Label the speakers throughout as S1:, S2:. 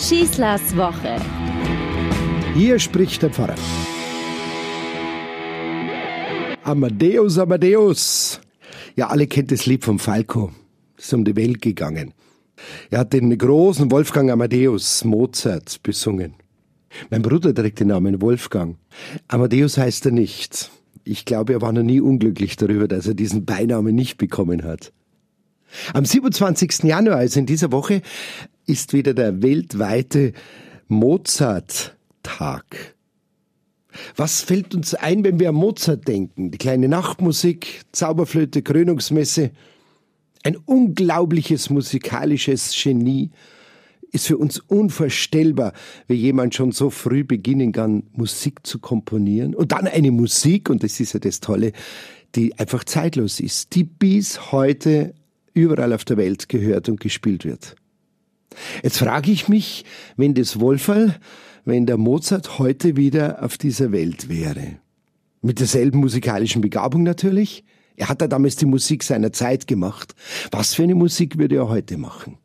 S1: Schießlers Woche.
S2: Hier spricht der Pfarrer. Amadeus, Amadeus. Ja, alle kennt das Lied vom Falco. Ist um die Welt gegangen. Er hat den großen Wolfgang Amadeus Mozart besungen. Mein Bruder trägt den Namen Wolfgang. Amadeus heißt er nicht. Ich glaube, er war noch nie unglücklich darüber, dass er diesen Beinamen nicht bekommen hat. Am 27. Januar, also in dieser Woche, ist wieder der weltweite Mozart-Tag. Was fällt uns ein, wenn wir an Mozart denken? Die kleine Nachtmusik, Zauberflöte, Krönungsmesse. Ein unglaubliches musikalisches Genie ist für uns unvorstellbar, wie jemand schon so früh beginnen kann, Musik zu komponieren. Und dann eine Musik, und das ist ja das Tolle, die einfach zeitlos ist, die bis heute überall auf der Welt gehört und gespielt wird. Jetzt frage ich mich, wenn das Wolferl, wenn der Mozart heute wieder auf dieser Welt wäre. Mit derselben musikalischen Begabung natürlich. Er hat ja damals die Musik seiner Zeit gemacht. Was für eine Musik würde er heute machen?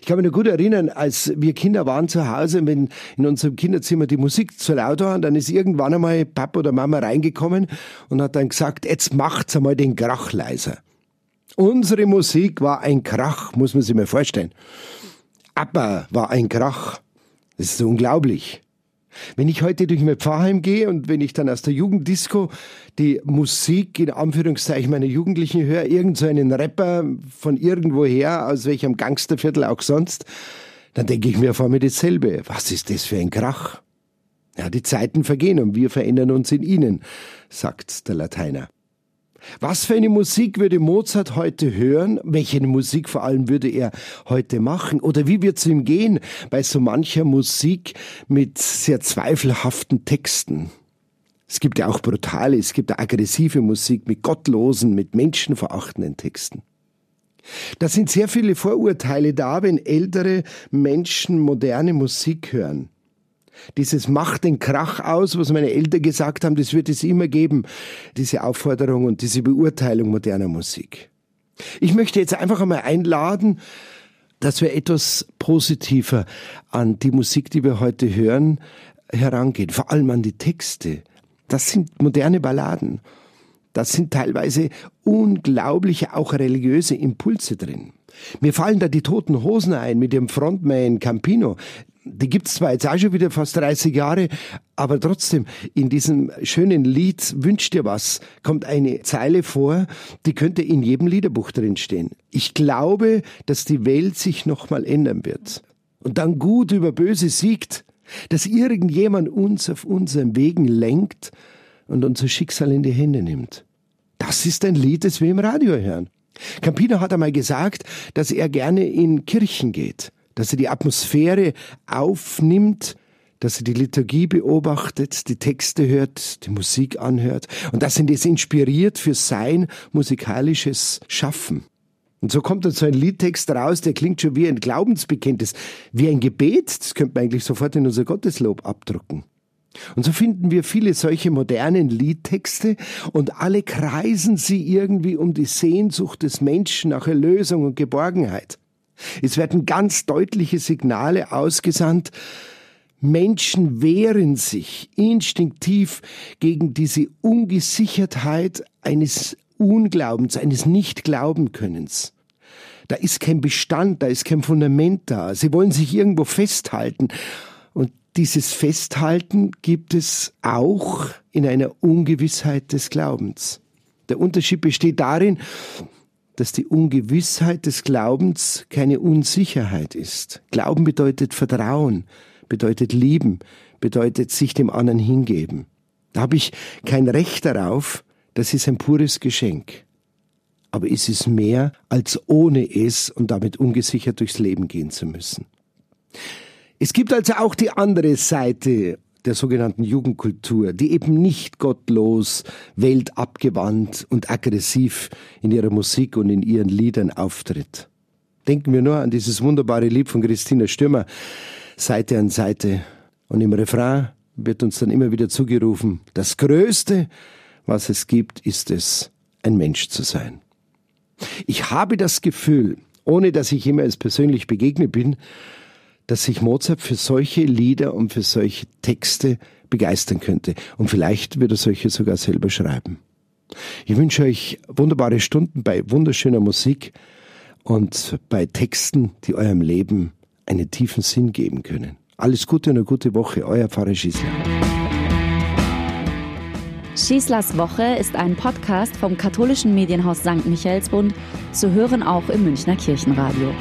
S2: Ich kann mich noch gut erinnern, als wir Kinder waren zu Hause, wenn in unserem Kinderzimmer die Musik zu laut war, dann ist irgendwann einmal Papa oder Mama reingekommen und hat dann gesagt, jetzt macht's einmal den Krach leiser. Unsere Musik war ein Krach, muss man sich mal vorstellen. Aber war ein Krach. Das ist so unglaublich. Wenn ich heute durch mein Pfarrheim gehe und wenn ich dann aus der Jugenddisco die Musik in Anführungszeichen meiner Jugendlichen höre, irgend so einen Rapper von irgendwoher, aus welchem Gangsterviertel auch sonst, dann denke ich mir vor mir dasselbe. Was ist das für ein Krach? Ja, die Zeiten vergehen und wir verändern uns in ihnen, sagt der Lateiner. Was für eine Musik würde Mozart heute hören? Welche Musik vor allem würde er heute machen? Oder wie wird es ihm gehen bei so mancher Musik mit sehr zweifelhaften Texten? Es gibt ja auch brutale, es gibt ja aggressive Musik mit gottlosen, mit menschenverachtenden Texten. Da sind sehr viele Vorurteile da, wenn ältere Menschen moderne Musik hören. Dieses macht den Krach aus, was meine Eltern gesagt haben, das wird es immer geben, diese Aufforderung und diese Beurteilung moderner Musik. Ich möchte jetzt einfach einmal einladen, dass wir etwas positiver an die Musik, die wir heute hören, herangehen, vor allem an die Texte. Das sind moderne Balladen. Das sind teilweise unglaubliche, auch religiöse Impulse drin. Mir fallen da die toten Hosen ein mit dem Frontman Campino die gibt's zwar jetzt auch schon wieder fast 30 Jahre, aber trotzdem, in diesem schönen Lied Wünsch dir was, kommt eine Zeile vor, die könnte in jedem Liederbuch drinstehen. Ich glaube, dass die Welt sich nochmal ändern wird. Und dann gut über böse siegt, dass irgendjemand uns auf unseren Wegen lenkt und unser Schicksal in die Hände nimmt. Das ist ein Lied, das wir im Radio hören. Campino hat einmal gesagt, dass er gerne in Kirchen geht dass er die Atmosphäre aufnimmt, dass er die Liturgie beobachtet, die Texte hört, die Musik anhört und dass ihn das inspiriert für sein musikalisches Schaffen. Und so kommt dann so ein Liedtext raus, der klingt schon wie ein Glaubensbekenntnis, wie ein Gebet, das könnte man eigentlich sofort in unser Gotteslob abdrucken. Und so finden wir viele solche modernen Liedtexte und alle kreisen sie irgendwie um die Sehnsucht des Menschen nach Erlösung und Geborgenheit. Es werden ganz deutliche Signale ausgesandt, Menschen wehren sich instinktiv gegen diese Ungesichertheit eines Unglaubens, eines Nicht-Glauben-Könnens. Da ist kein Bestand, da ist kein Fundament da. Sie wollen sich irgendwo festhalten. Und dieses Festhalten gibt es auch in einer Ungewissheit des Glaubens. Der Unterschied besteht darin, dass die Ungewissheit des Glaubens keine Unsicherheit ist. Glauben bedeutet Vertrauen, bedeutet lieben, bedeutet sich dem anderen hingeben. Da habe ich kein Recht darauf, das ist ein pures Geschenk. Aber ist es mehr, als ohne es und damit ungesichert durchs Leben gehen zu müssen. Es gibt also auch die andere Seite der sogenannten Jugendkultur, die eben nicht gottlos, weltabgewandt und aggressiv in ihrer Musik und in ihren Liedern auftritt. Denken wir nur an dieses wunderbare Lied von Christina Stürmer, Seite an Seite. Und im Refrain wird uns dann immer wieder zugerufen, das Größte, was es gibt, ist es, ein Mensch zu sein. Ich habe das Gefühl, ohne dass ich jemals persönlich begegnet bin, dass sich Mozart für solche Lieder und für solche Texte begeistern könnte. Und vielleicht wird er solche sogar selber schreiben. Ich wünsche euch wunderbare Stunden bei wunderschöner Musik und bei Texten, die eurem Leben einen tiefen Sinn geben können. Alles Gute und eine gute Woche, euer Pfarrer Schießler.
S1: Schießlers Woche ist ein Podcast vom katholischen Medienhaus St. Michaelsbund, zu hören auch im Münchner Kirchenradio.